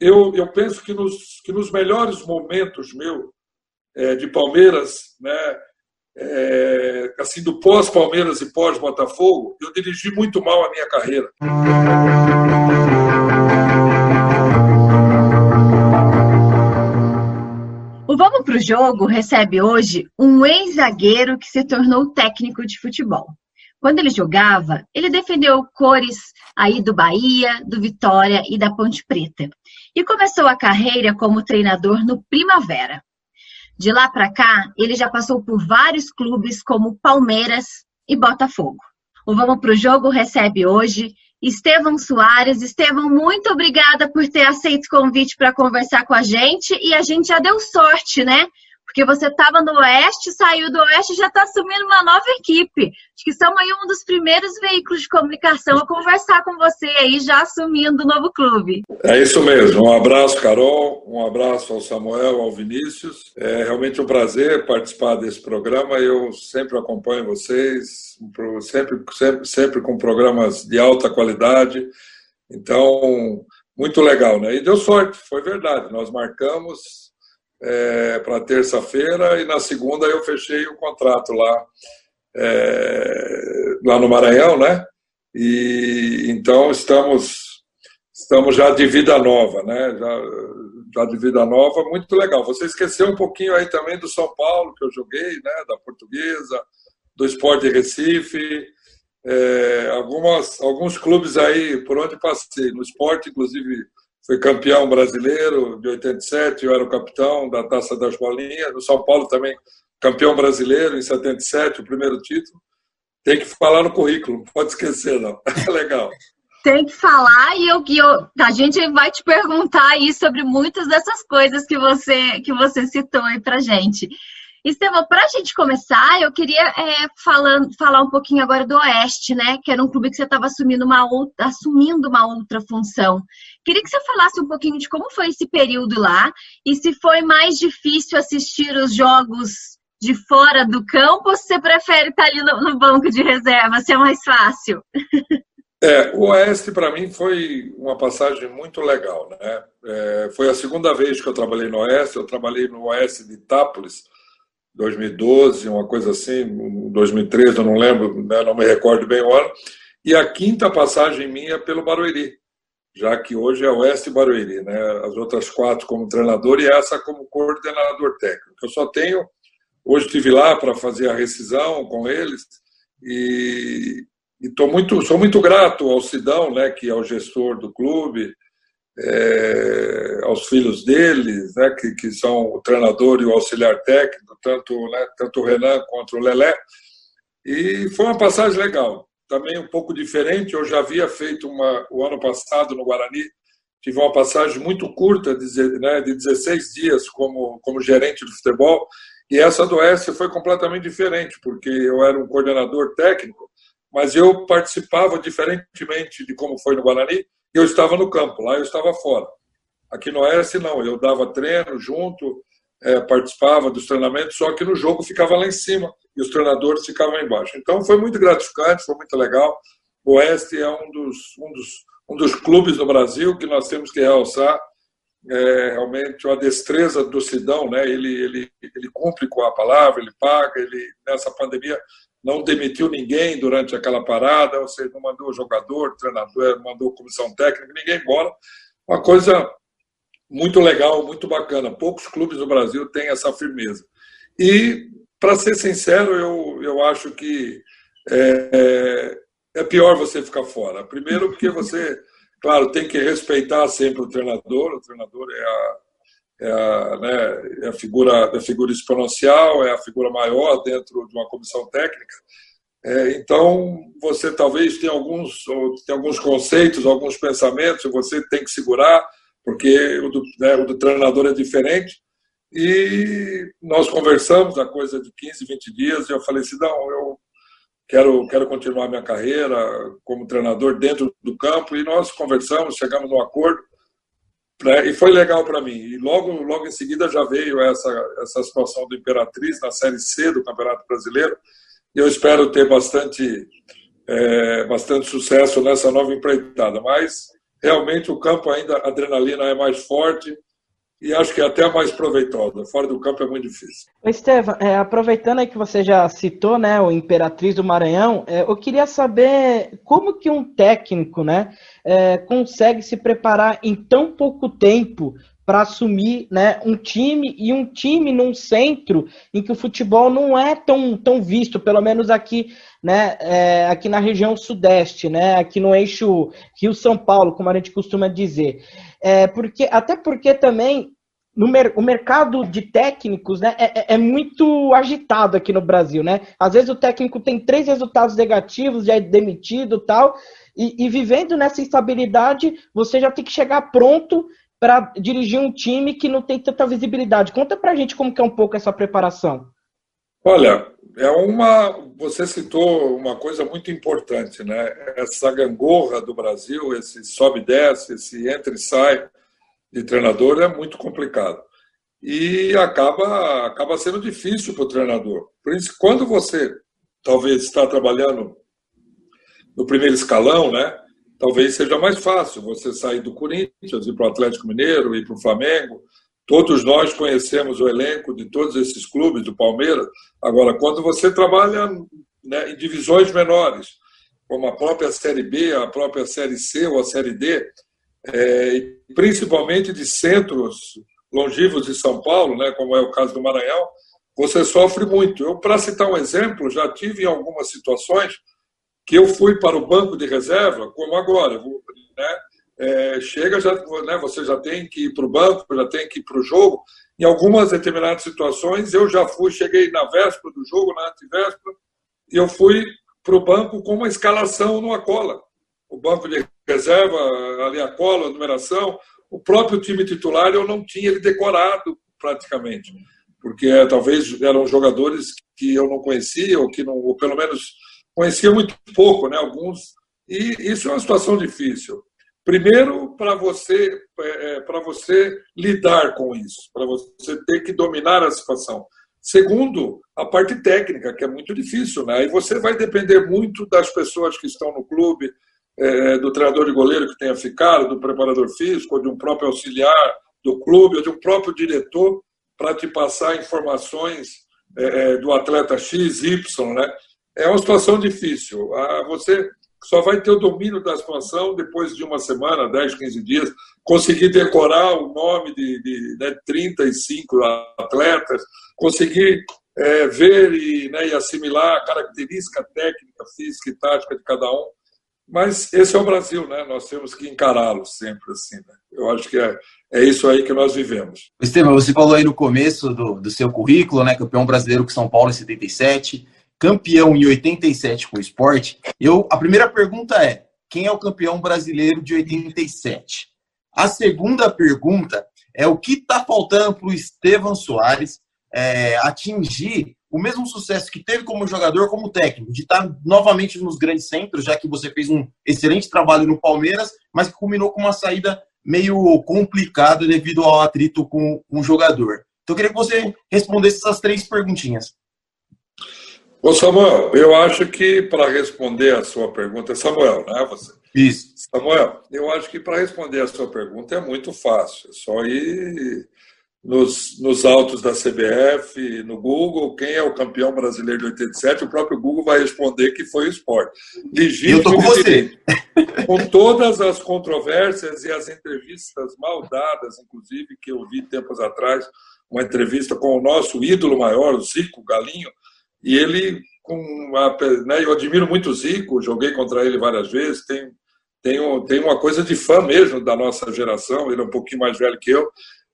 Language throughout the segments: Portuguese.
eu, eu penso que nos, que nos melhores momentos meu é, de Palmeiras, né, é, assim do pós Palmeiras e pós Botafogo, eu dirigi muito mal a minha carreira. O Vamos o Jogo recebe hoje um ex-zagueiro que se tornou técnico de futebol. Quando ele jogava, ele defendeu cores aí do Bahia, do Vitória e da Ponte Preta. E começou a carreira como treinador no Primavera. De lá para cá, ele já passou por vários clubes como Palmeiras e Botafogo. O Vamos pro Jogo recebe hoje Estevão Soares. Estevão, muito obrigada por ter aceito o convite para conversar com a gente. E a gente já deu sorte, né? Porque você estava no Oeste, saiu do Oeste e já está assumindo uma nova equipe. Acho que somos aí um dos primeiros veículos de comunicação a conversar com você aí, já assumindo o novo clube. É isso mesmo. Um abraço, Carol. Um abraço ao Samuel, ao Vinícius. É realmente um prazer participar desse programa. Eu sempre acompanho vocês, sempre, sempre, sempre com programas de alta qualidade. Então, muito legal, né? E deu sorte, foi verdade. Nós marcamos é, para terça-feira e na segunda eu fechei o contrato lá, é, lá no Maranhão, né? E então estamos estamos já de vida nova, né? Já, já de vida nova, muito legal. Você esqueceu um pouquinho aí também do São Paulo que eu joguei, né? Da Portuguesa, do Esporte de Recife. É, algumas, alguns clubes aí por onde passei. No esporte, inclusive, foi campeão brasileiro de 87, eu era o capitão da Taça das Bolinhas. No São Paulo também, campeão brasileiro em 77, o primeiro título. Tem que falar no currículo, não pode esquecer, não. É legal. Tem que falar e eu, eu, a gente vai te perguntar aí sobre muitas dessas coisas que você, que você citou aí pra gente. Estevam, para a gente começar, eu queria é, falando, falar um pouquinho agora do Oeste, né? Que era um clube que você estava assumindo uma outra, assumindo uma outra função. Queria que você falasse um pouquinho de como foi esse período lá e se foi mais difícil assistir os jogos de fora do campo ou se você prefere estar ali no, no banco de reserva, se é mais fácil? É, o Oeste para mim foi uma passagem muito legal, né? É, foi a segunda vez que eu trabalhei no Oeste. Eu trabalhei no Oeste de Itápolis, 2012, uma coisa assim, 2013, eu não lembro, né? não me recordo bem o ano. E a quinta passagem minha pelo Barueri, já que hoje é Oeste Barueri, né? As outras quatro como treinador e essa como coordenador técnico. Eu só tenho hoje estive lá para fazer a rescisão com eles e estou muito sou muito grato ao Sidão, né? Que é o gestor do clube, é, aos filhos deles, né? Que, que são o treinador e o auxiliar técnico, tanto né, tanto o Renan quanto o Lelé. E foi uma passagem legal também um pouco diferente. Eu já havia feito uma, o ano passado no Guarani, tive uma passagem muito curta, de, né, de 16 dias como, como gerente de futebol, e essa do Oeste foi completamente diferente, porque eu era um coordenador técnico, mas eu participava diferentemente de como foi no Guarani, eu estava no campo, lá eu estava fora. Aqui no Oeste, não, eu dava treino junto, é, participava dos treinamentos, só que no jogo ficava lá em cima e os treinadores ficavam embaixo. Então foi muito gratificante, foi muito legal. O Oeste é um dos, um dos, um dos clubes do Brasil que nós temos que realçar é, realmente a destreza do Sidão, né? Ele, ele, ele cumpre com a palavra, ele paga, ele nessa pandemia não demitiu ninguém durante aquela parada, ou seja, não mandou jogador, treinador, mandou comissão técnica, ninguém embora. Uma coisa muito legal, muito bacana. Poucos clubes do Brasil têm essa firmeza. E, para ser sincero, eu, eu acho que é, é pior você ficar fora. Primeiro, porque você, claro, tem que respeitar sempre o treinador. O treinador é a, é a, né, é a figura, é a figura exponencial, é a figura maior dentro de uma comissão técnica. É, então, você talvez tenha alguns, tenha alguns conceitos, alguns pensamentos, você tem que segurar porque o do, né, o do treinador é diferente. E nós conversamos a coisa de 15, 20 dias, e eu falei assim: não, eu quero, quero continuar minha carreira como treinador dentro do campo. E nós conversamos, chegamos num acordo, né, e foi legal para mim. E logo, logo em seguida já veio essa, essa situação do Imperatriz na Série C do Campeonato Brasileiro. E eu espero ter bastante, é, bastante sucesso nessa nova empreitada. Mas realmente o campo ainda, a adrenalina é mais forte e acho que é até mais proveitosa. Fora do campo é muito difícil. Estevam, é, aproveitando aí que você já citou, né, o Imperatriz do Maranhão, é, eu queria saber como que um técnico, né, é, consegue se preparar em tão pouco tempo para assumir né, um time e um time num centro em que o futebol não é tão, tão visto, pelo menos aqui, né, é, aqui na região sudeste, né, aqui no eixo Rio-São Paulo, como a gente costuma dizer. É, porque, até porque também no mer o mercado de técnicos né, é, é, é, muito agitado aqui no Brasil. Né? Às vezes o técnico tem três resultados negativos, já é demitido tal, e, e vivendo nessa instabilidade, você já tem que chegar pronto para dirigir um time que não tem tanta visibilidade. Conta para a gente como que é um pouco essa preparação. Olha, é uma. Você citou uma coisa muito importante, né? Essa gangorra do Brasil, esse sobe e desce, esse entra e sai de treinador é muito complicado. E acaba, acaba sendo difícil para o treinador. Por isso, quando você talvez está trabalhando no primeiro escalão, né? Talvez seja mais fácil você sair do Corinthians, ir para o Atlético Mineiro, ir para o Flamengo. Todos nós conhecemos o elenco de todos esses clubes, do Palmeiras. Agora, quando você trabalha né, em divisões menores, como a própria Série B, a própria Série C ou a Série D, é, principalmente de centros longivos de São Paulo, né, como é o caso do Maranhão, você sofre muito. Eu, para citar um exemplo, já tive em algumas situações que eu fui para o banco de reserva, como agora, né? É, chega, já, né, você já tem que ir para o banco, já tem que ir para o jogo. Em algumas determinadas situações, eu já fui, cheguei na véspera do jogo, na antivéspera, e eu fui para o banco com uma escalação numa cola. O banco de reserva, ali a cola, a numeração. O próprio time titular eu não tinha ele decorado praticamente, porque é, talvez eram jogadores que eu não conhecia, ou que não, ou pelo menos conhecia muito pouco, né, alguns, e isso é uma situação difícil. Primeiro, para você, é, é para você lidar com isso, para você ter que dominar a situação. Segundo, a parte técnica, que é muito difícil, né? E você vai depender muito das pessoas que estão no clube, é, do treinador de goleiro que tenha ficado, do preparador físico, ou de um próprio auxiliar do clube, ou de um próprio diretor, para te passar informações é, é do atleta X, Y, né? É uma situação difícil. Ah, você só vai ter o domínio da situação depois de uma semana, 10, 15 dias, conseguir decorar o nome de, de né, 35 atletas, conseguir é, ver e, né, e, assimilar a característica técnica, física e tática de cada um. Mas esse é o Brasil, né? Nós temos que encará-lo sempre assim. Né? Eu acho que é, é isso aí que nós vivemos. Estevam, você falou aí no começo do, do seu currículo, né? Campeão brasileiro com São Paulo em 77 campeão em 87 com o esporte, eu, a primeira pergunta é: quem é o campeão brasileiro de 87? A segunda pergunta é o que está faltando para o Estevam Soares é, atingir o mesmo sucesso que teve como jogador, como técnico, de estar novamente nos grandes centros, já que você fez um excelente trabalho no Palmeiras, mas que culminou com uma saída meio complicada devido ao atrito com um jogador. Então eu queria que você respondesse essas três perguntinhas. Ô Samuel, eu acho que para responder a sua pergunta, Samuel, não é você? Isso. Samuel, eu acho que para responder a sua pergunta é muito fácil. É só ir nos, nos autos da CBF, no Google, quem é o campeão brasileiro de 87, o próprio Google vai responder que foi o esporte. Legítimo eu tô com você. Com todas as controvérsias e as entrevistas mal dadas, inclusive, que eu vi tempos atrás, uma entrevista com o nosso ídolo maior, o Zico Galinho, e ele, com uma, né, eu admiro muito o Zico, joguei contra ele várias vezes, tem, tem, tem uma coisa de fã mesmo da nossa geração, ele é um pouquinho mais velho que eu,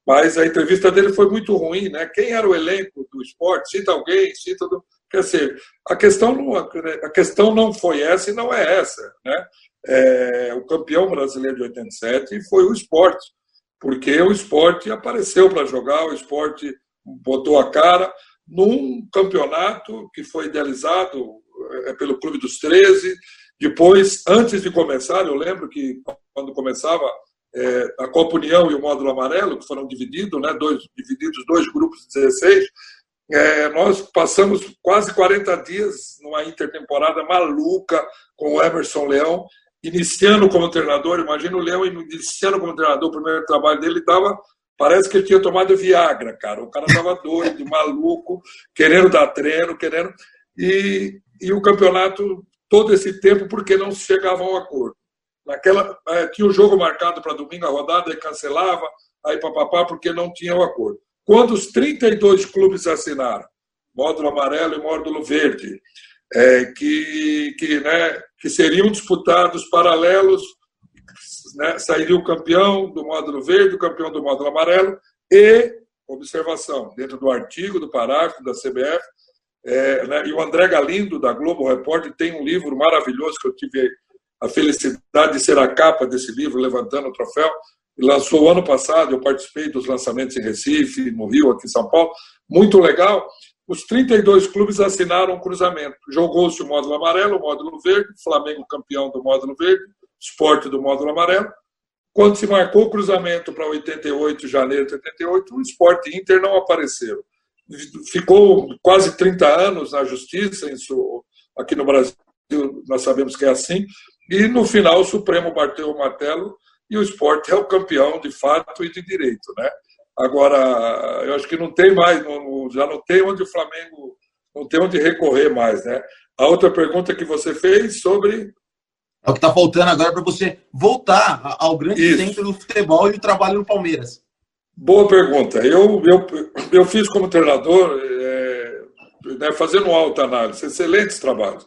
mas a entrevista dele foi muito ruim, né? Quem era o elenco do esporte? Cita alguém, cita. Do... Quer dizer, a questão, não, a questão não foi essa e não é essa, né? É, o campeão brasileiro de 87 foi o esporte, porque o esporte apareceu para jogar, o esporte botou a cara num campeonato que foi idealizado é, pelo Clube dos 13. Depois, antes de começar, eu lembro que quando começava é, a Copa União e o módulo amarelo, que foram divididos, né, dois, divididos dois grupos de 16, é, nós passamos quase 40 dias numa intertemporada maluca com o Emerson Leão iniciando como treinador, imagina o Leão iniciando como treinador, o primeiro trabalho dele dava, parece que ele tinha tomado Viagra, cara. O cara estava doido, maluco, querendo dar treino, querendo. E, e o campeonato, todo esse tempo, porque não chegava a acordo. Naquela, é, tinha o jogo marcado para domingo, a rodada, e cancelava, aí papapá, porque não tinha o acordo. Quando os 32 clubes assinaram, módulo amarelo e módulo verde, é, que, que, né, que seriam disputados paralelos, né, sairia o campeão do módulo verde, o campeão do módulo amarelo, e, observação, dentro do artigo, do parágrafo da CBF, é, né, e o André Galindo, da Globo Repórter, tem um livro maravilhoso que eu tive a felicidade de ser a capa desse livro, levantando o troféu, lançou ano passado, eu participei dos lançamentos em Recife, no Rio, aqui em São Paulo, muito legal, os 32 clubes assinaram um cruzamento. Jogou-se o módulo amarelo, o módulo verde, Flamengo campeão do módulo verde, esporte do módulo amarelo. Quando se marcou o cruzamento para 88, janeiro de 88, o esporte Inter não apareceu. Ficou quase 30 anos na justiça, isso aqui no Brasil nós sabemos que é assim, e no final o Supremo bateu o martelo e o esporte é o campeão de fato e de direito. Né? Agora, eu acho que não tem mais, já não tem onde o Flamengo, não tem onde recorrer mais, né? A outra pergunta que você fez sobre. É o que está faltando agora para você voltar ao grande Isso. centro do futebol e o trabalho no Palmeiras. Boa pergunta. Eu, eu, eu fiz como treinador, é, né, fazendo alta análise, excelentes trabalhos.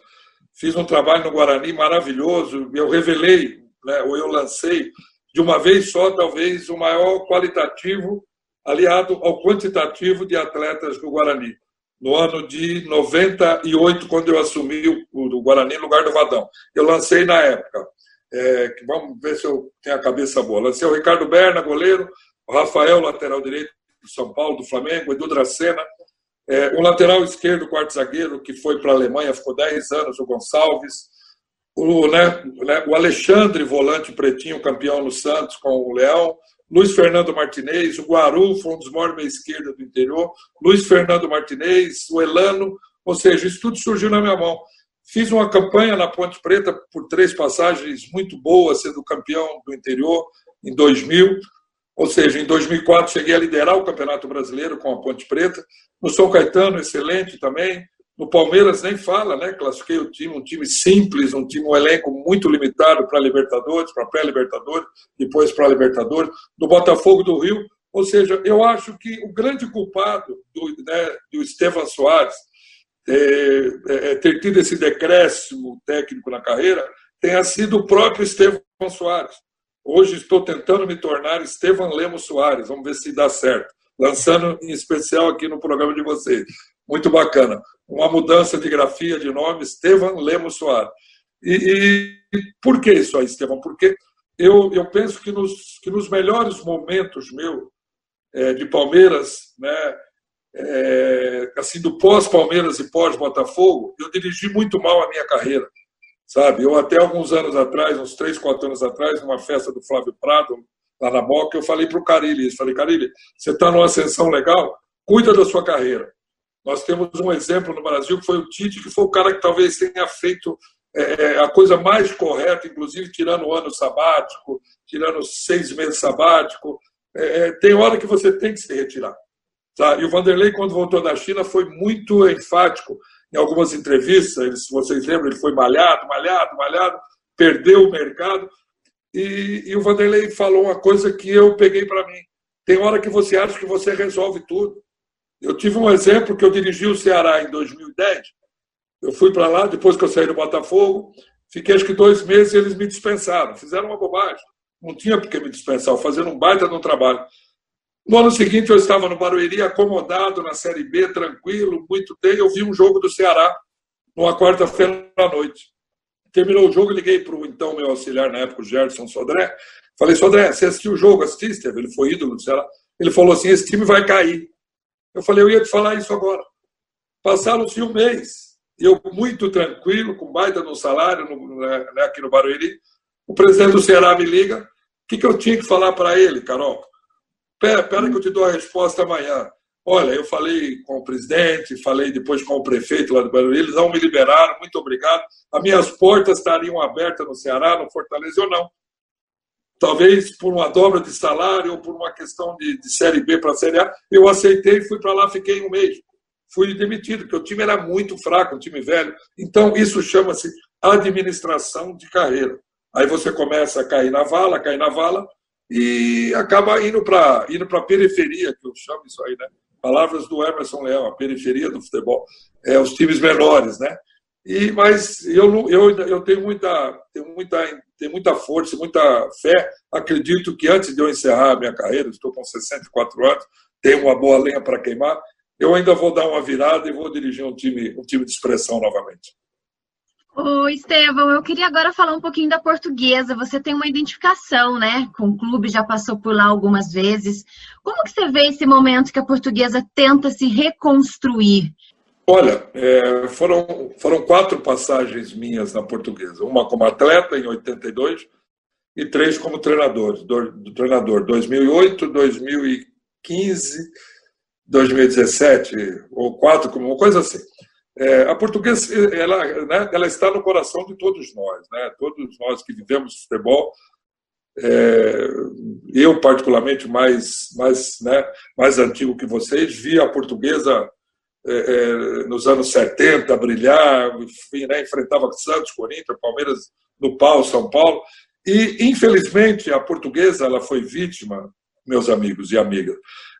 Fiz um trabalho no Guarani maravilhoso, eu revelei, né, ou eu lancei de uma vez só, talvez, o maior qualitativo aliado ao quantitativo de atletas do Guarani. No ano de 98, quando eu assumi o, Guarani no lugar do Vadão. Eu lancei na época, é, vamos ver se eu tenho a cabeça boa. Lancei o Ricardo Berna, goleiro, o Rafael, lateral direito do São Paulo, do Flamengo, Edu Dracena, é, o lateral esquerdo, quarto zagueiro, que foi para a Alemanha, ficou 10 anos, o Gonçalves, o, né, né, o Alexandre, volante pretinho, campeão no Santos com o Leão, Luiz Fernando Martinez, o Guaru foi um dos maiores meia esquerda do interior, Luiz Fernando Martinez, o Elano, ou seja, isso tudo surgiu na minha mão. Fiz uma campanha na Ponte Preta por três passagens muito boas, sendo campeão do interior em 2000, ou seja, em 2004 cheguei a liderar o Campeonato Brasileiro com a Ponte Preta. No São Caetano, excelente também. No Palmeiras nem fala, né? Classifiquei o time, um time simples, um time, um elenco muito limitado para Libertadores, para pré-Libertadores, depois para Libertadores. Do Botafogo do Rio, ou seja, eu acho que o grande culpado do, né, do Estevam Soares é, é, é, ter tido esse decréscimo técnico na carreira tenha sido o próprio Estevam Soares. Hoje estou tentando me tornar Estevam Lemos Soares, vamos ver se dá certo. Lançando em especial aqui no programa de vocês. Muito bacana uma mudança de grafia de nome, Estevam Lemos Soares. E, e por que isso aí, Estevam? Porque eu, eu penso que nos, que nos melhores momentos meu é, de Palmeiras, né, é, assim, do pós-Palmeiras e pós-Botafogo, eu dirigi muito mal a minha carreira, sabe? Eu até alguns anos atrás, uns três, quatro anos atrás, numa festa do Flávio Prado, lá na Moca, eu falei para o Carilli, falei, Carilli, você está numa ascensão legal, cuida da sua carreira. Nós temos um exemplo no Brasil que foi o Tite, que foi o cara que talvez tenha feito é, é, a coisa mais correta, inclusive tirando o ano sabático, tirando seis meses sabático. É, é, tem hora que você tem que se retirar. Tá? E o Vanderlei, quando voltou da China, foi muito enfático em algumas entrevistas. Se vocês lembram, ele foi malhado, malhado, malhado, perdeu o mercado. E, e o Vanderlei falou uma coisa que eu peguei para mim. Tem hora que você acha que você resolve tudo. Eu tive um exemplo que eu dirigi o Ceará em 2010. Eu fui para lá, depois que eu saí do Botafogo, fiquei acho que dois meses e eles me dispensaram. Fizeram uma bobagem. Não tinha por que me dispensar, fazendo um baita no trabalho. No ano seguinte, eu estava no Barueri, acomodado na Série B, tranquilo, muito bem. Eu vi um jogo do Ceará, numa quarta-feira à noite. Terminou o jogo, liguei para o então meu auxiliar na época, o Gerson Sodré. Falei, Sodré, você assistiu o jogo? Assististe? Ele foi ídolo do Ceará. Ele falou assim: esse time vai cair. Eu falei, eu ia te falar isso agora. Passaram-se um mês, eu muito tranquilo, com baita no salário, no, né, né, aqui no Barueri. O presidente do Ceará me liga. O que, que eu tinha que falar para ele, Carol? Pera, pera que eu te dou a resposta amanhã. Olha, eu falei com o presidente, falei depois com o prefeito lá do Barueri, eles não me liberaram, muito obrigado. As minhas portas estariam abertas no Ceará, no Fortaleza ou não. Talvez por uma dobra de salário ou por uma questão de, de Série B para Série A, eu aceitei, fui para lá, fiquei um mês. Fui demitido, porque o time era muito fraco, um time velho. Então, isso chama-se administração de carreira. Aí você começa a cair na vala, cair na vala, e acaba indo para indo a periferia, que eu chamo isso aí, né? Palavras do Emerson Leão, a periferia do futebol, é os times menores, né? E mas eu eu, eu tenho muita tenho muita tenho muita força, muita fé. Acredito que antes de eu encerrar a minha carreira, estou com 64 anos, tenho uma boa lenha para queimar, eu ainda vou dar uma virada e vou dirigir um time um time de expressão novamente. Ô, Estevão, eu queria agora falar um pouquinho da portuguesa. Você tem uma identificação, né, com o clube, já passou por lá algumas vezes. Como que você vê esse momento que a portuguesa tenta se reconstruir? Olha, é, foram, foram quatro passagens minhas na portuguesa. Uma como atleta, em 82, e três como treinador. Do, do treinador, 2008, 2015, 2017, ou quatro, como uma coisa assim. É, a portuguesa ela, né, ela está no coração de todos nós, né? Todos nós que vivemos futebol. É, eu particularmente mais mais né, mais antigo que vocês vi a portuguesa nos anos 70 brilhar, enfim, né, enfrentava Santos, Corinthians, Palmeiras no pau, São Paulo. E infelizmente a portuguesa ela foi vítima, meus amigos e amigas,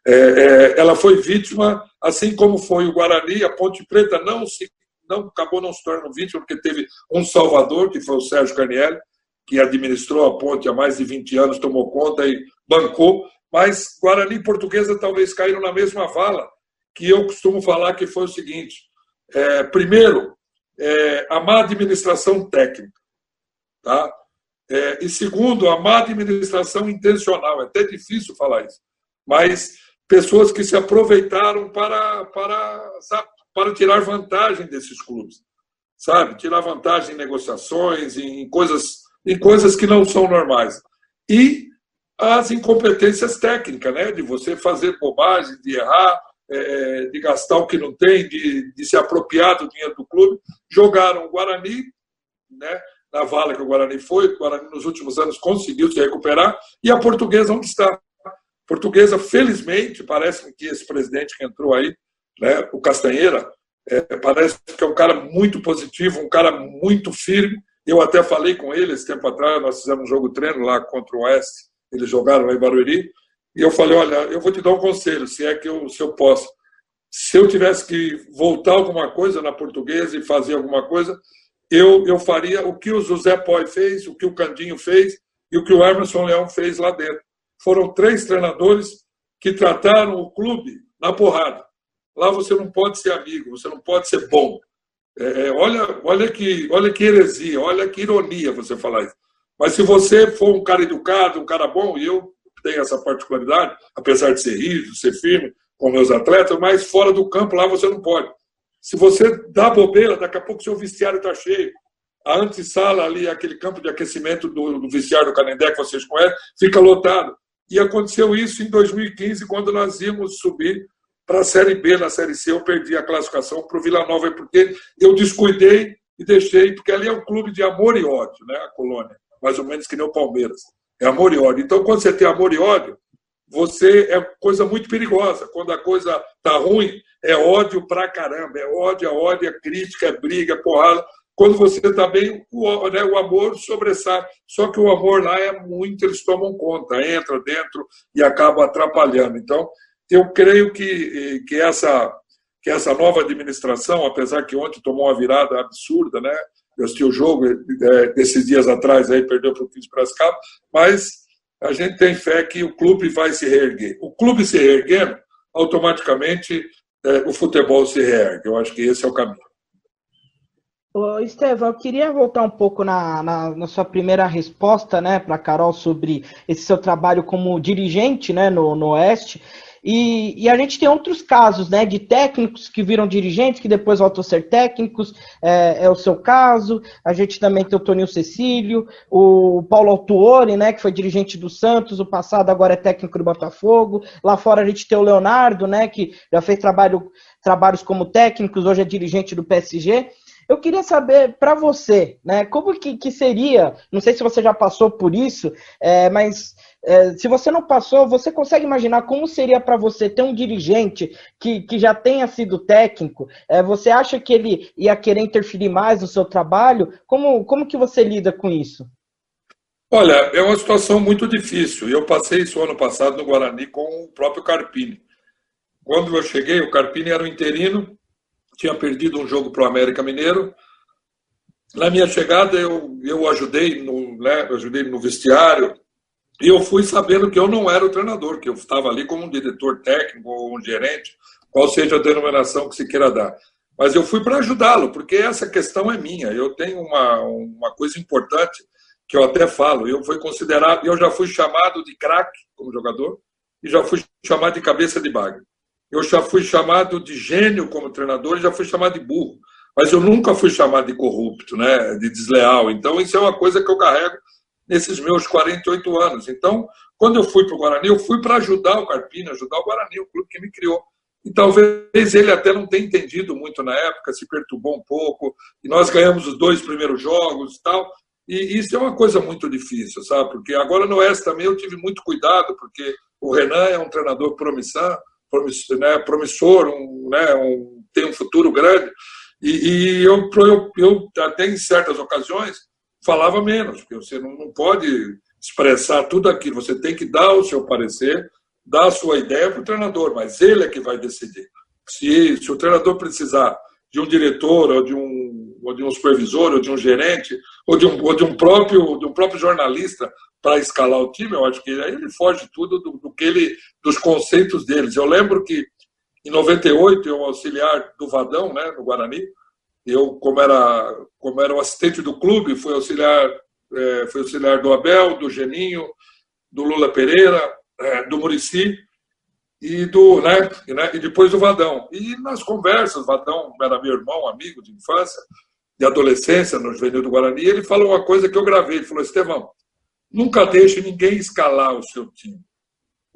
é, é, ela foi vítima, assim como foi o Guarani, a Ponte Preta não se não acabou não se tornando vítima porque teve um salvador que foi o Sérgio Carnielli que administrou a ponte há mais de 20 anos, tomou conta e bancou, mas Guarani e Portuguesa talvez caíram na mesma vala, que eu costumo falar que foi o seguinte: é, primeiro, é, a má administração técnica, tá? É, e segundo, a má administração intencional. É até difícil falar isso, mas pessoas que se aproveitaram para, para, sabe, para tirar vantagem desses clubes, sabe? Tirar vantagem em negociações, em coisas, em coisas que não são normais. E as incompetências técnicas, né? De você fazer bobagem, de errar, é, de gastar o que não tem, de, de se apropriar do dinheiro do clube. Jogaram o Guarani, né? Na vala que o Guarani foi, o Guarani nos últimos anos conseguiu se recuperar, e a portuguesa onde está? portuguesa, felizmente, parece que esse presidente que entrou aí, né, o Castanheira, é, parece que é um cara muito positivo, um cara muito firme. Eu até falei com ele esse tempo atrás, nós fizemos um jogo treino lá contra o Oeste, eles jogaram lá em Barueri, e eu falei, olha, eu vou te dar um conselho, se é que eu, se eu posso. Se eu tivesse que voltar alguma coisa na portuguesa e fazer alguma coisa, eu, eu faria o que o José Poi fez, o que o Candinho fez e o que o Emerson Leão fez lá dentro foram três treinadores que trataram o clube na porrada. Lá você não pode ser amigo, você não pode ser bom. É, é, olha, olha, que, olha que heresia, olha que ironia você falar isso. Mas se você for um cara educado, um cara bom, e eu tenho essa particularidade, apesar de ser rígido, ser firme com meus atletas, mas fora do campo lá você não pode. Se você dá bobeira, daqui a pouco seu vestiário está cheio. A antessala ali, aquele campo de aquecimento do, do vestiário do Canendé que vocês conhecem, fica lotado. E aconteceu isso em 2015, quando nós íamos subir para a Série B. Na Série C, eu perdi a classificação para o Vila Nova, porque eu descuidei e deixei, porque ali é um clube de amor e ódio, né? a colônia, mais ou menos que nem o Palmeiras. É amor e ódio. Então, quando você tem amor e ódio, você é coisa muito perigosa. Quando a coisa tá ruim, é ódio pra caramba. É ódio, é ódio, é crítica, é briga, é porrada. Quando você está bem, o, né, o amor sobressai. Só que o amor lá é muito, eles tomam conta, entra dentro e acaba atrapalhando. Então, eu creio que, que, essa, que essa nova administração, apesar que ontem tomou uma virada absurda, né? Eu assisti o jogo é, desses dias atrás, aí perdeu para o 15 Piracicaba, mas a gente tem fé que o clube vai se reerguer. O clube se reerguendo, automaticamente é, o futebol se reergue. Eu acho que esse é o caminho. Estevão, eu queria voltar um pouco na, na, na sua primeira resposta, né, para Carol sobre esse seu trabalho como dirigente, né, no, no Oeste. E, e, a gente tem outros casos, né, de técnicos que viram dirigentes, que depois voltam a ser técnicos, é, é o seu caso. A gente também tem o Toninho Cecílio, o Paulo Autuori, né, que foi dirigente do Santos, o passado agora é técnico do Botafogo. Lá fora a gente tem o Leonardo, né, que já fez trabalho, trabalhos como técnicos, hoje é dirigente do PSG. Eu queria saber para você, né, como que, que, seria, não sei se você já passou por isso, é, mas é, se você não passou, você consegue imaginar como seria para você ter um dirigente que, que já tenha sido técnico? É, você acha que ele ia querer interferir mais no seu trabalho? Como, como que você lida com isso? Olha, é uma situação muito difícil. Eu passei isso ano passado no Guarani com o próprio Carpini. Quando eu cheguei, o Carpini era um interino, tinha perdido um jogo para o América Mineiro. Na minha chegada, eu, eu ajudei no, né, ajudei no vestiário, eu fui sabendo que eu não era o treinador, que eu estava ali como um diretor técnico ou um gerente, qual seja a denominação que se queira dar. Mas eu fui para ajudá-lo, porque essa questão é minha. Eu tenho uma, uma coisa importante que eu até falo. Eu fui considerado, eu já fui chamado de craque como jogador e já fui chamado de cabeça de bagre. Eu já fui chamado de gênio como treinador e já fui chamado de burro. Mas eu nunca fui chamado de corrupto, né, de desleal. Então isso é uma coisa que eu carrego nesses meus 48 anos. Então, quando eu fui para o Guarani, eu fui para ajudar o Carpini, ajudar o Guarani, o clube que me criou. E talvez ele até não tenha entendido muito na época, se perturbou um pouco, e nós ganhamos os dois primeiros jogos e tal. E isso é uma coisa muito difícil, sabe? Porque agora no Oeste também eu tive muito cuidado, porque o Renan é um treinador promissor, promissor, né, promissor um, né, um, tem um futuro grande. E, e eu, eu, eu, até em certas ocasiões, falava menos, porque você não, não pode expressar tudo aquilo, você tem que dar o seu parecer, dar a sua ideia para o treinador, mas ele é que vai decidir. Se, se o treinador precisar de um diretor, ou de um, ou de um supervisor, ou de um gerente, ou de um, ou de um, próprio, de um próprio jornalista para escalar o time, eu acho que aí ele foge tudo do, do que ele, dos conceitos deles. Eu lembro que em 98 eu auxiliar do Vadão, né, no Guarani, eu, como era, como era o assistente do clube, fui auxiliar, é, fui auxiliar do Abel, do Geninho, do Lula Pereira, é, do Murici e do né, e, né, e depois do Vadão. E nas conversas, Vadão era meu irmão, amigo de infância, de adolescência, no Juvenil do Guarani, ele falou uma coisa que eu gravei. Ele falou: Estevão, nunca deixe ninguém escalar o seu time.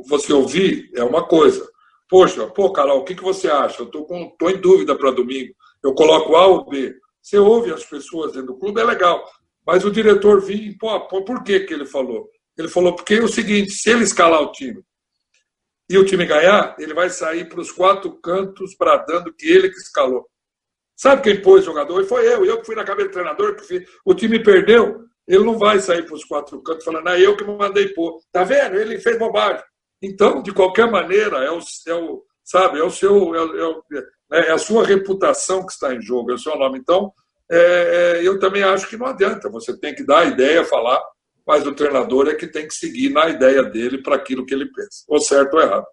Você ouvir é uma coisa. Poxa, pô, Carol, o que, que você acha? Eu estou tô em dúvida para domingo eu coloco A ou B. Você ouve as pessoas dentro do clube, é legal. Mas o diretor vinha, pô, por que, que ele falou? Ele falou, porque é o seguinte, se ele escalar o time e o time ganhar, ele vai sair para os quatro cantos bradando que ele que escalou. Sabe quem pôs o jogador? E foi eu, eu que fui na cabeça do treinador, que fiz. o time perdeu, ele não vai sair para os quatro cantos falando, ah, eu que mandei pôr. Tá vendo? Ele fez bobagem. Então, de qualquer maneira, é o, é o sabe, é o seu, é, é, né? É a sua reputação que está em jogo, é o seu nome. Então, é, é, eu também acho que não adianta. Você tem que dar a ideia, falar, mas o treinador é que tem que seguir na ideia dele para aquilo que ele pensa, ou certo ou errado.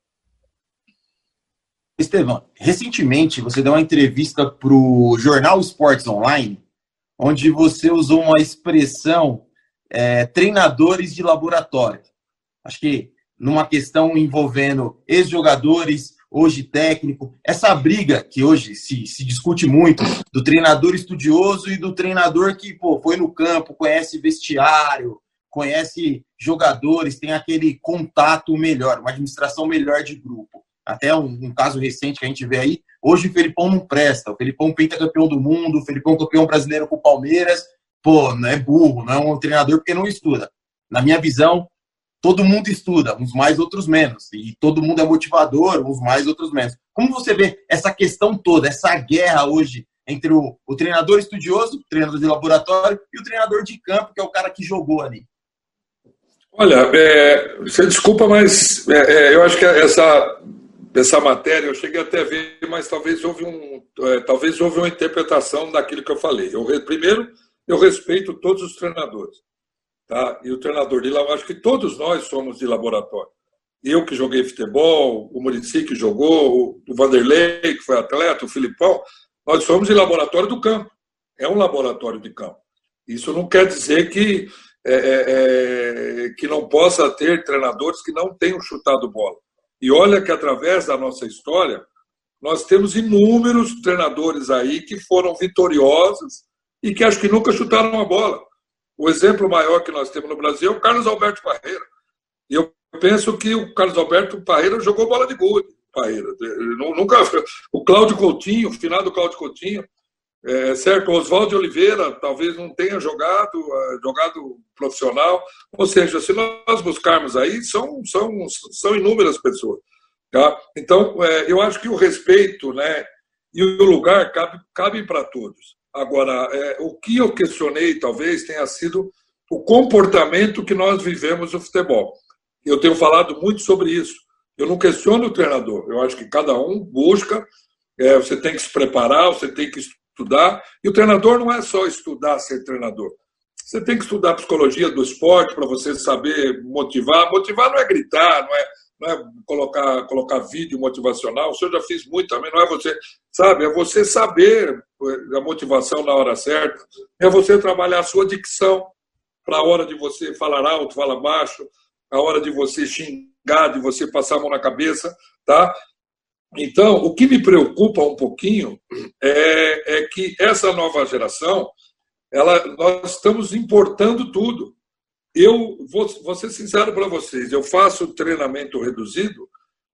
Estevão, recentemente você deu uma entrevista para o Jornal Esportes Online, onde você usou uma expressão é, treinadores de laboratório. Acho que numa questão envolvendo ex-jogadores, hoje técnico. Essa briga que hoje se, se discute muito do treinador estudioso e do treinador que pô, foi no campo, conhece vestiário, conhece jogadores, tem aquele contato melhor, uma administração melhor de grupo. Até um, um caso recente que a gente vê aí, hoje o Felipão não presta. O Felipão campeão do mundo, o Felipão campeão brasileiro com o Palmeiras. Pô, não é burro, não é um treinador porque não estuda. Na minha visão, todo mundo estuda, uns mais, outros menos. E todo mundo é motivador, uns mais, outros menos. Como você vê essa questão toda, essa guerra hoje entre o, o treinador estudioso, o treinador de laboratório, e o treinador de campo, que é o cara que jogou ali? Olha, é, você desculpa, mas é, é, eu acho que essa, essa matéria eu cheguei até a ver, mas talvez houve, um, é, talvez houve uma interpretação daquilo que eu falei. Eu, primeiro, eu respeito todos os treinadores. Tá? E o treinador de eu acho que todos nós somos de laboratório. Eu que joguei futebol, o Murici que jogou, o Vanderlei que foi atleta, o Filipão, nós somos de laboratório do campo. É um laboratório de campo. Isso não quer dizer que, é, é, é que não possa ter treinadores que não tenham chutado bola. E olha que através da nossa história, nós temos inúmeros treinadores aí que foram vitoriosos e que acho que nunca chutaram a bola. O exemplo maior que nós temos no Brasil é o Carlos Alberto Parreira. E eu penso que o Carlos Alberto Parreira jogou bola de gude. Parreira. Nunca, o Cláudio Coutinho, o final do Cláudio Coutinho, é, certo, Oswaldo Oliveira talvez não tenha jogado, uh, jogado profissional. Ou seja, se nós buscarmos aí, são, são, são inúmeras pessoas. Tá? Então, é, eu acho que o respeito né, e o lugar cabem cabe para todos. Agora, é, o que eu questionei talvez tenha sido o comportamento que nós vivemos no futebol. Eu tenho falado muito sobre isso. Eu não questiono o treinador. Eu acho que cada um busca, é, você tem que se preparar, você tem que estudar. E o treinador não é só estudar ser treinador. Você tem que estudar psicologia do esporte para você saber motivar. Motivar não é gritar, não é, não é colocar, colocar vídeo motivacional. Isso eu já fiz muito também. Não é você, sabe? É você saber a motivação na hora certa. É você trabalhar a sua dicção para a hora de você falar alto, falar baixo, a hora de você xingar, de você passar a mão na cabeça, tá? Então, o que me preocupa um pouquinho é, é que essa nova geração, ela, nós estamos importando tudo. Eu vou, vou ser sincero para vocês, eu faço treinamento reduzido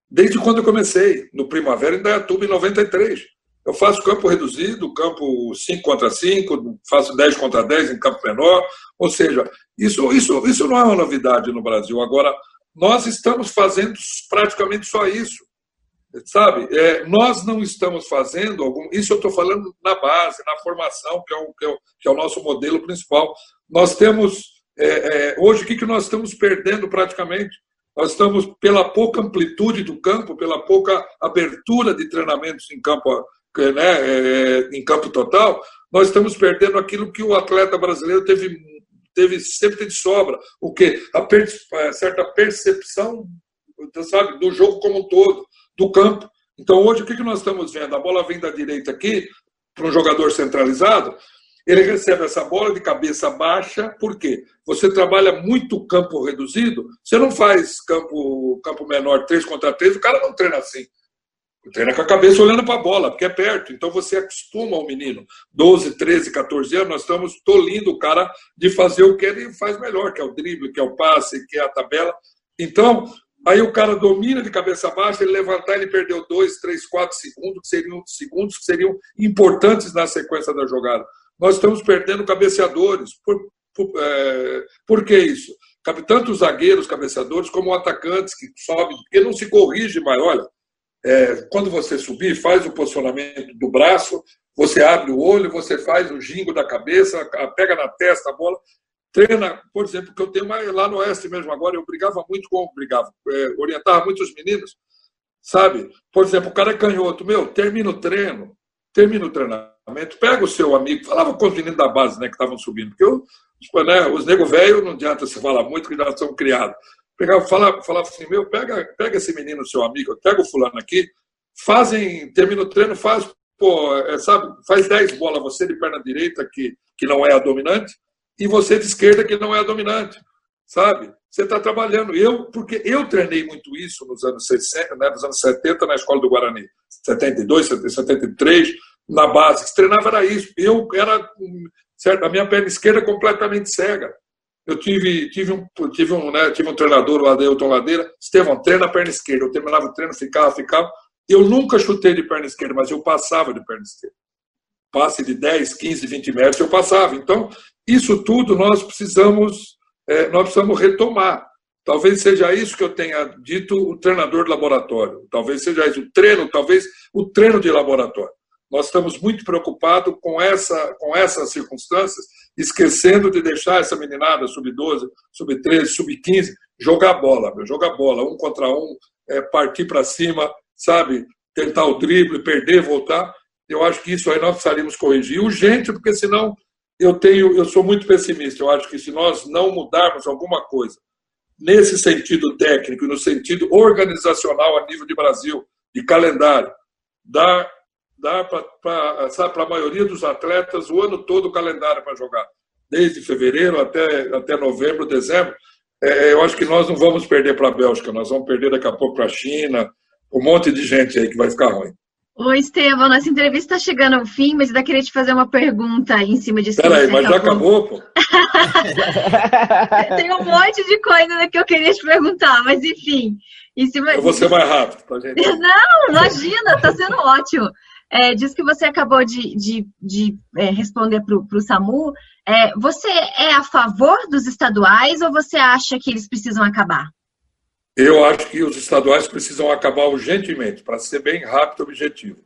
desde quando eu comecei, no Primavera em Dayatuba, em 93. Eu faço campo reduzido, campo 5 contra 5, faço 10 contra 10 em campo menor. Ou seja, isso, isso, isso não é uma novidade no Brasil. Agora, nós estamos fazendo praticamente só isso. Sabe, é, nós não estamos fazendo algum. Isso eu estou falando na base, na formação, que é, o, que, é o, que é o nosso modelo principal. Nós temos. É, é, hoje, o que, que nós estamos perdendo praticamente? Nós estamos, pela pouca amplitude do campo, pela pouca abertura de treinamentos em campo, né, é, em campo total, nós estamos perdendo aquilo que o atleta brasileiro teve, teve sempre de sobra. O que? A certa percepção sabe, do jogo como um todo do campo. Então, hoje, o que nós estamos vendo? A bola vem da direita aqui, para um jogador centralizado, ele recebe essa bola de cabeça baixa, por quê? Você trabalha muito campo reduzido, você não faz campo, campo menor 3 contra 3, o cara não treina assim. Treina com a cabeça olhando para a bola, porque é perto. Então você acostuma o menino. 12, 13, 14 anos, nós estamos tolindo o cara de fazer o que ele faz melhor, que é o drible, que é o passe, que é a tabela. Então, Aí o cara domina de cabeça baixa, ele levantar, ele perdeu dois, três, quatro segundos, que seriam segundos que seriam importantes na sequência da jogada. Nós estamos perdendo cabeceadores. Por, por, é, por que isso? Tanto os zagueiros cabeceadores como atacantes que sobem, porque não se corrige mais. Olha, é, quando você subir, faz o posicionamento do braço, você abre o olho, você faz o gingo da cabeça, pega na testa a bola treina, por exemplo, que eu tenho lá no Oeste mesmo agora, eu brigava muito com, brigava, é, orientava muitos meninos, sabe? Por exemplo, o cara é canhoto, meu, termina o treino, termina o treinamento, pega o seu amigo, falava com os meninos da base, né, que estavam subindo, porque eu, né, os nego velho não adianta se falar muito, que já são criados. Pegava, falava, falava assim, meu, pega, pega esse menino, seu amigo, pega o fulano aqui, fazem, termina o treino, faz, pô, é, sabe, faz 10 bolas, você de perna direita, que, que não é a dominante, e você de esquerda que não é a dominante, sabe? Você está trabalhando. Eu, porque eu treinei muito isso nos anos 60, né, nos anos 70 na escola do Guarani, 72, 73, na base. Treinava era isso. Eu era, certo, a minha perna esquerda completamente cega. Eu tive, tive, um, tive, um, né, tive um treinador, o Adeilton Ladeira, Estevão, treina a perna esquerda. Eu terminava o treino, ficava, ficava. Eu nunca chutei de perna esquerda, mas eu passava de perna esquerda. Passe de 10, 15, 20 metros, eu passava. Então, isso tudo nós precisamos, é, nós precisamos retomar. Talvez seja isso que eu tenha dito o treinador de laboratório. Talvez seja isso, o treino, talvez o treino de laboratório. Nós estamos muito preocupados com, essa, com essas circunstâncias, esquecendo de deixar essa meninada sub-12, sub-13, sub-15 jogar bola, jogar bola, um contra um, é, partir para cima, sabe? Tentar o drible, perder, voltar. Eu acho que isso aí nós precisaríamos corrigir urgente, porque senão eu tenho, eu sou muito pessimista. Eu acho que se nós não mudarmos alguma coisa nesse sentido técnico no sentido organizacional a nível de Brasil, de calendário, dá, dá para a maioria dos atletas o ano todo o calendário para jogar, desde fevereiro até, até novembro, dezembro. é, eu acho que nós não vamos perder para a Bélgica, nós vamos perder daqui a pouco para a China, um monte de gente aí que vai ficar ruim. Oi, Estevam, nossa entrevista está chegando ao fim, mas eu ainda queria te fazer uma pergunta em cima disso. Peraí, mas já acabou, pô? Tem um monte de coisa que eu queria te perguntar, mas enfim. Em cima... Eu vou ser mais rápido pra gente. Não, imagina, está sendo ótimo. É, diz que você acabou de, de, de é, responder para o SAMU. É, você é a favor dos estaduais ou você acha que eles precisam acabar? Eu acho que os estaduais precisam acabar urgentemente, para ser bem rápido e objetivo.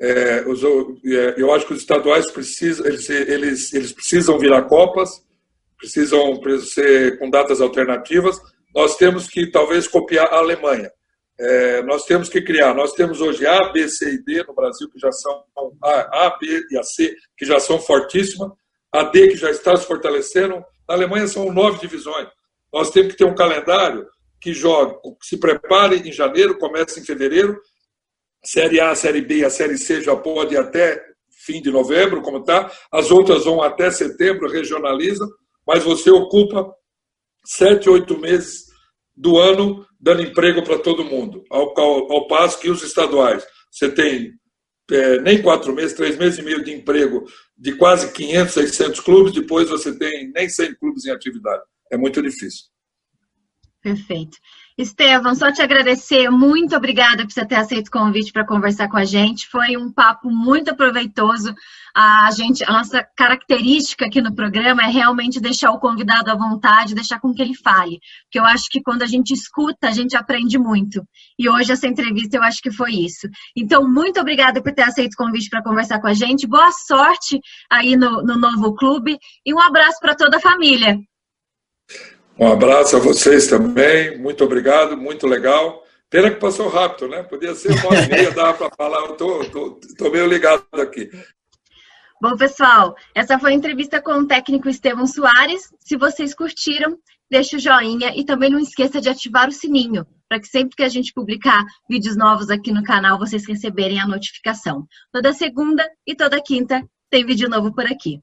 É, os, é, eu acho que os estaduais precisam, eles, eles, eles precisam virar copas, precisam ser com datas alternativas. Nós temos que talvez copiar a Alemanha. É, nós temos que criar. Nós temos hoje A, B, C e D no Brasil que já são a, a, B e a C que já são fortíssimas, a D que já está se fortalecendo. Na Alemanha são nove divisões. Nós temos que ter um calendário que joga, se prepare em janeiro, começa em fevereiro. Série A, Série B e a Série C já pode ir até fim de novembro, como está. As outras vão até setembro, regionaliza, mas você ocupa sete, oito meses do ano dando emprego para todo mundo. Ao, ao, ao, passo que os estaduais, você tem é, nem quatro meses, três meses e meio de emprego de quase 500, 600 clubes, depois você tem nem 100 clubes em atividade. É muito difícil. Perfeito. Estevam, só te agradecer, muito obrigada por você ter aceito o convite para conversar com a gente. Foi um papo muito proveitoso. A gente, a nossa característica aqui no programa é realmente deixar o convidado à vontade, deixar com que ele fale. Porque eu acho que quando a gente escuta, a gente aprende muito. E hoje essa entrevista eu acho que foi isso. Então, muito obrigada por ter aceito o convite para conversar com a gente. Boa sorte aí no, no novo clube e um abraço para toda a família. Um abraço a vocês também, muito obrigado, muito legal. Pena que passou rápido, né? Podia ser uma meia, dava para falar, eu tô, tô, tô meio ligado aqui. Bom, pessoal, essa foi a entrevista com o técnico Estevão Soares. Se vocês curtiram, deixe o joinha e também não esqueça de ativar o sininho, para que sempre que a gente publicar vídeos novos aqui no canal, vocês receberem a notificação. Toda segunda e toda quinta tem vídeo novo por aqui.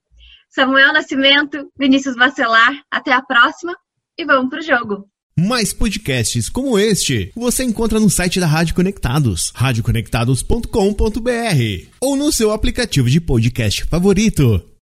Samuel Nascimento, Vinícius Vacelar, até a próxima e vamos pro jogo. Mais podcasts como este você encontra no site da Rádio Conectados, radioconectados.com.br ou no seu aplicativo de podcast favorito.